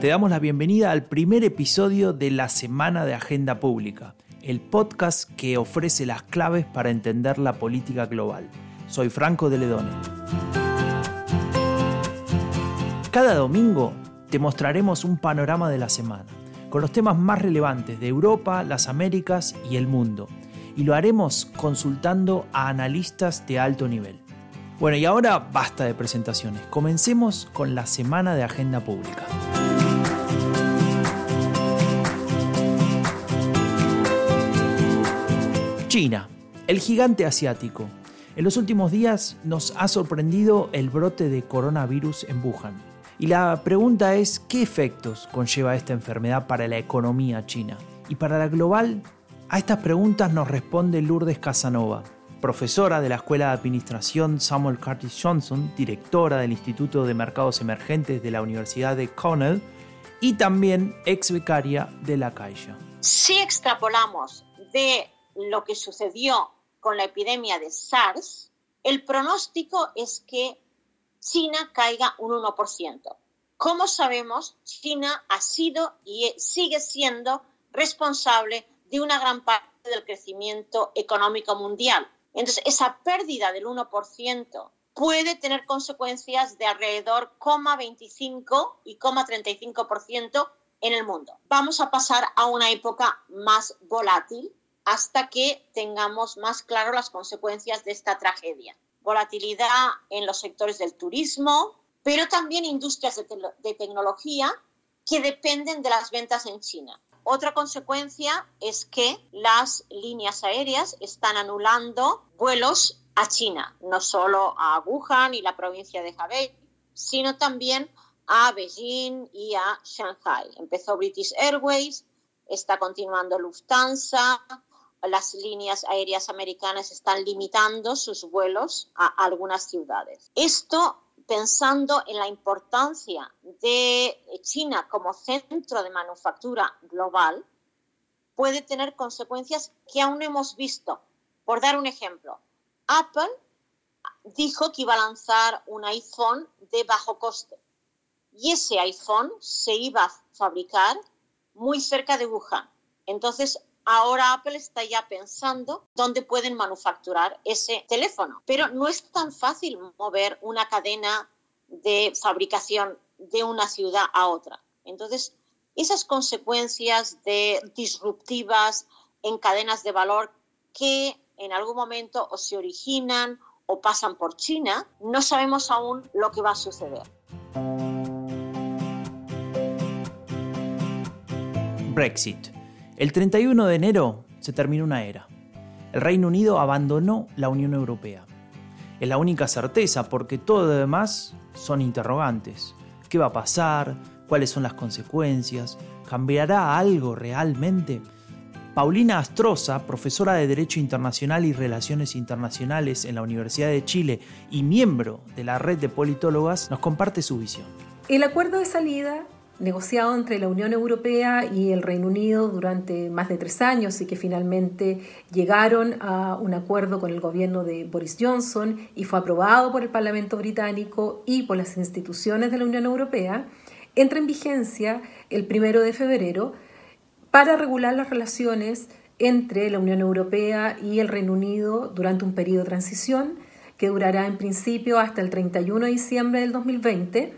Te damos la bienvenida al primer episodio de la Semana de Agenda Pública, el podcast que ofrece las claves para entender la política global. Soy Franco de Ledone. Cada domingo te mostraremos un panorama de la semana, con los temas más relevantes de Europa, las Américas y el mundo. Y lo haremos consultando a analistas de alto nivel. Bueno, y ahora basta de presentaciones. Comencemos con la semana de agenda pública. China, el gigante asiático. En los últimos días nos ha sorprendido el brote de coronavirus en Wuhan. Y la pregunta es, ¿qué efectos conlleva esta enfermedad para la economía china? Y para la global, a estas preguntas nos responde Lourdes Casanova, profesora de la Escuela de Administración Samuel Curtis Johnson, directora del Instituto de Mercados Emergentes de la Universidad de Cornell y también ex becaria de la Caixa. Si extrapolamos de lo que sucedió con la epidemia de SARS, el pronóstico es que China caiga un 1%. Como sabemos, China ha sido y sigue siendo responsable de una gran parte del crecimiento económico mundial. Entonces, esa pérdida del 1% puede tener consecuencias de alrededor 0,25 y 0,35% en el mundo. Vamos a pasar a una época más volátil hasta que tengamos más claro las consecuencias de esta tragedia. Volatilidad en los sectores del turismo, pero también industrias de, de tecnología que dependen de las ventas en China. Otra consecuencia es que las líneas aéreas están anulando vuelos a China, no solo a Wuhan y la provincia de Hebei, sino también a Beijing y a Shanghai. Empezó British Airways, está continuando Lufthansa, las líneas aéreas americanas están limitando sus vuelos a algunas ciudades. Esto pensando en la importancia de China como centro de manufactura global, puede tener consecuencias que aún no hemos visto. Por dar un ejemplo, Apple dijo que iba a lanzar un iPhone de bajo coste y ese iPhone se iba a fabricar muy cerca de Wuhan. Entonces, ahora Apple está ya pensando dónde pueden manufacturar ese teléfono. Pero no es tan fácil mover una cadena de fabricación de una ciudad a otra. Entonces, esas consecuencias de disruptivas en cadenas de valor que en algún momento o se originan o pasan por China, no sabemos aún lo que va a suceder. Brexit. El 31 de enero se terminó una era. El Reino Unido abandonó la Unión Europea. Es la única certeza porque todo lo demás son interrogantes. ¿Qué va a pasar? ¿Cuáles son las consecuencias? ¿Cambiará algo realmente? Paulina Astroza, profesora de Derecho Internacional y Relaciones Internacionales en la Universidad de Chile y miembro de la red de politólogas, nos comparte su visión. El acuerdo de salida negociado entre la Unión Europea y el Reino Unido durante más de tres años y que finalmente llegaron a un acuerdo con el gobierno de Boris Johnson y fue aprobado por el Parlamento británico y por las instituciones de la Unión Europea, entra en vigencia el primero de febrero para regular las relaciones entre la Unión Europea y el Reino Unido durante un periodo de transición que durará en principio hasta el 31 de diciembre del 2020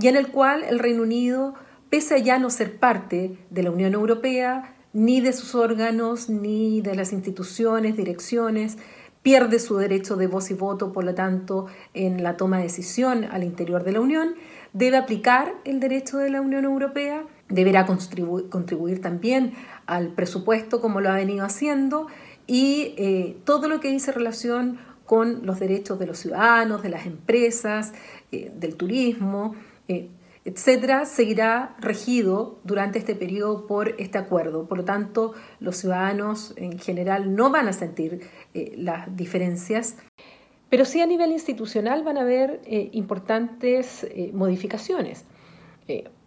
y en el cual el Reino Unido, pese a ya no ser parte de la Unión Europea, ni de sus órganos, ni de las instituciones, direcciones, pierde su derecho de voz y voto, por lo tanto, en la toma de decisión al interior de la Unión, debe aplicar el derecho de la Unión Europea, deberá contribuir, también al presupuesto como lo ha venido haciendo y eh, todo lo que dice relación con los derechos de los ciudadanos, de las empresas, eh, del turismo, eh, etcétera, seguirá regido durante este periodo por este acuerdo. Por lo tanto, los ciudadanos en general no van a sentir eh, las diferencias, pero sí a nivel institucional van a haber eh, importantes modificaciones.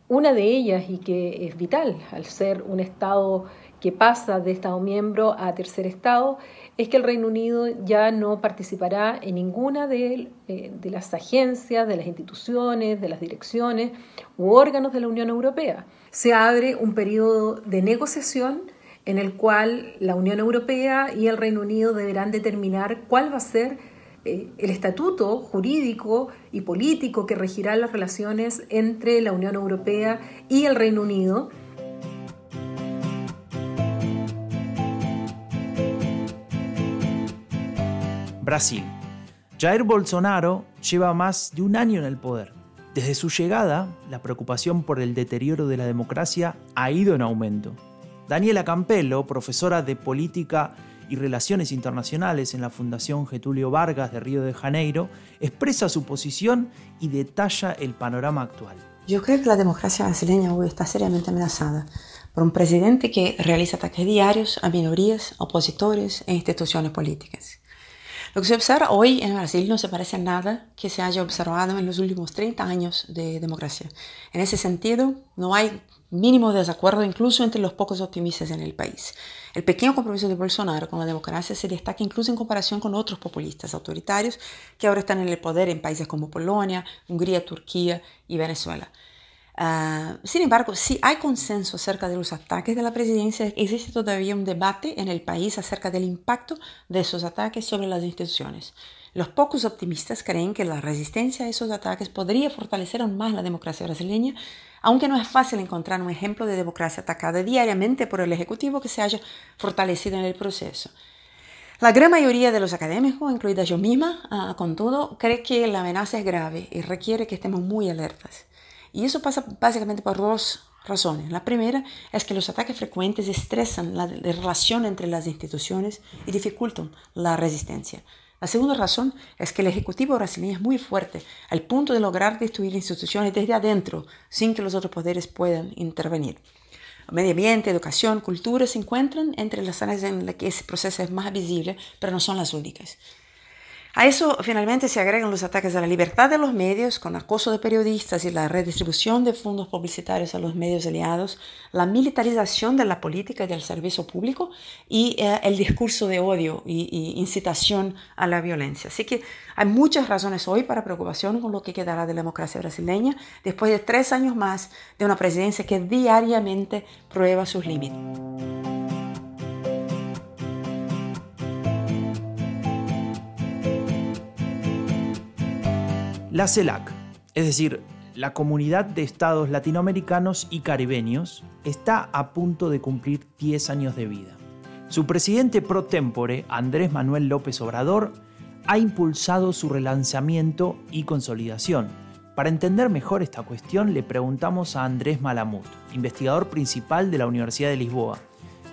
una de ellas, y que es vital al ser un Estado que pasa de Estado miembro a tercer Estado, es que el Reino Unido ya no participará en ninguna de, eh, de, las agencias, de las instituciones, de las direcciones u órganos de la Unión Europea. Se abre un periodo de negociación en el cual la Unión Europea y el Reino Unido deberán determinar cuál va a ser eh, el estatuto jurídico y político que regirá las relaciones entre la Unión Europea y el Reino Unido. Brasil. Jair Bolsonaro lleva más de un año en el poder. Desde su llegada, la preocupación por el deterioro de la democracia ha ido en aumento. Daniela Campello, profesora de política y Relaciones Internacionales en la Fundación Getulio Vargas de Río de Janeiro, expresa su posición y detalla el panorama actual. Yo creo que la democracia brasileña hoy está seriamente amenazada por un presidente que realiza ataques diarios a minorías, opositores e instituciones políticas. Lo que se observa hoy en Brasil no se parece a nada que se haya observado en los últimos 30 años de democracia. En ese sentido, no hay mínimo desacuerdo incluso entre los pocos optimistas en el país. El pequeño compromiso de Bolsonaro con la democracia se destaca incluso en comparación con otros populistas autoritarios que ahora están en el poder en países como Polonia, Hungría, Turquía y Venezuela. Uh, sin embargo, si hay consenso acerca de los ataques de la presidencia, existe todavía un debate en el país acerca del impacto de esos ataques sobre las instituciones. Los pocos optimistas creen que la resistencia a esos ataques podría fortalecer aún más la democracia brasileña, aunque no es fácil encontrar un ejemplo de democracia atacada diariamente por el Ejecutivo que se haya fortalecido en el proceso. La gran mayoría de los académicos, incluida yo misma, uh, con todo, cree que la amenaza es grave y requiere que estemos muy alertas. Y eso pasa básicamente por dos razones. La primera es que los ataques frecuentes estresan la, relación entre las instituciones y dificultan la resistencia. La segunda razón es que el Ejecutivo brasileño es muy fuerte, al punto de lograr destruir instituciones desde adentro, sin que los otros poderes puedan intervenir. Medio ambiente, educación, cultura se encuentran entre las áreas en las que ese proceso es más visible, pero no son las únicas. A eso finalmente se agregan los ataques a la libertad de los medios con acoso de periodistas y la redistribución de fondos publicitarios a los medios aliados, la militarización de la política y del servicio público y eh, el discurso de odio y, y, incitación a la violencia. Así que hay muchas razones hoy para preocupación con lo que quedará de la democracia brasileña después de tres años más de una presidencia que diariamente prueba sus límites. La CELAC, es decir, la Comunidad de Estados Latinoamericanos y Caribeños, está a punto de cumplir 10 años de vida. Su presidente pro tempore, Andrés Manuel López Obrador, ha impulsado su relanzamiento y consolidación. Para entender mejor esta cuestión, le preguntamos a Andrés Malamut, investigador principal de la Universidad de Lisboa.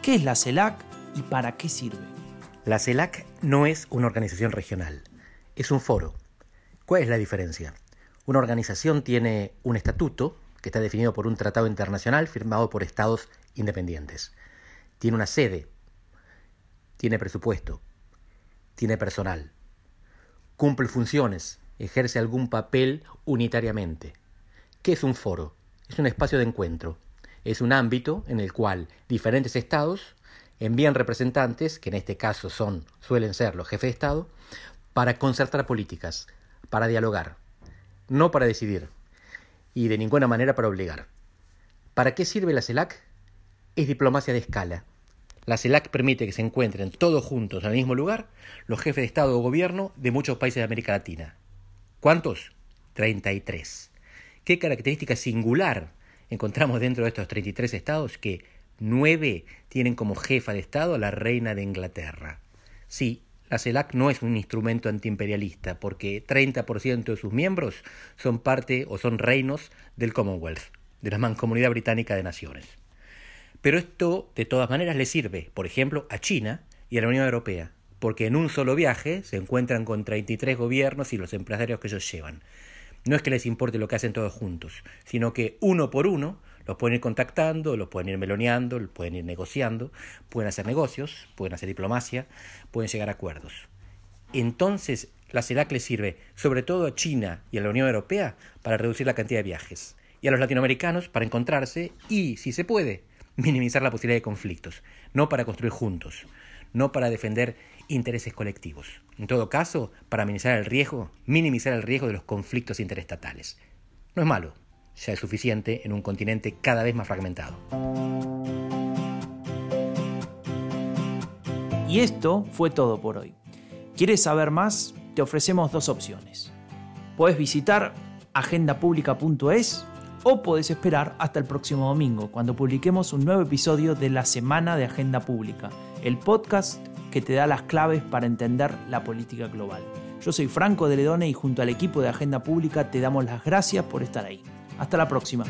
¿Qué es la CELAC y para qué sirve? La CELAC no es una organización regional, es un foro ¿Cuál es la diferencia? Una organización tiene un estatuto que está definido por un tratado internacional firmado por estados independientes. Tiene una sede, tiene presupuesto, tiene personal, cumple funciones, ejerce algún papel unitariamente. ¿Qué es un foro? Es un espacio de encuentro. Es un ámbito en el cual diferentes estados envían representantes, que en este caso son, suelen ser los jefes de Estado, para concertar políticas, para dialogar, no para decidir, y de ninguna manera para obligar. ¿Para qué sirve la CELAC? Es diplomacia de escala. La CELAC permite que se encuentren todos juntos en el mismo lugar los jefes de Estado o Gobierno de muchos países de América Latina. ¿Cuántos? 33. ¿Qué característica singular encontramos dentro de estos 33 estados? Que nueve tienen como jefa de Estado a la reina de Inglaterra. Sí, la CELAC no es un instrumento antiimperialista porque 30% de sus miembros son parte o son reinos del Commonwealth, de la Mancomunidad Británica de Naciones. Pero esto de todas maneras le sirve, por ejemplo, a China y a la Unión Europea, porque en un solo viaje se encuentran con 33 gobiernos y los empresarios que ellos llevan. No es que les importe lo que hacen todos juntos, sino que uno por uno los pueden ir contactando, los pueden ir meloneando, los pueden ir negociando, pueden hacer negocios, pueden hacer diplomacia, pueden llegar a acuerdos. Entonces, la CELAC le sirve sobre todo a China y a la Unión Europea para reducir la cantidad de viajes, y a los latinoamericanos para encontrarse y, si se puede, minimizar la posibilidad de conflictos, no para construir juntos. no para defender intereses colectivos. En todo caso, para minimizar el riesgo, minimizar el riesgo de los conflictos interestatales. No es malo, ya es suficiente en un continente cada vez más fragmentado. Y esto fue todo por hoy. ¿Quieres saber más? Te ofrecemos dos opciones. Puedes visitar agendapublica.es o puedes esperar hasta el próximo domingo, cuando publiquemos un nuevo episodio de la Semana de Agenda Pública, el podcast que te da las claves para entender la política global. Yo soy Franco de Ledone y junto al equipo de Agenda Pública te damos las gracias por estar ahí. Hasta la próxima.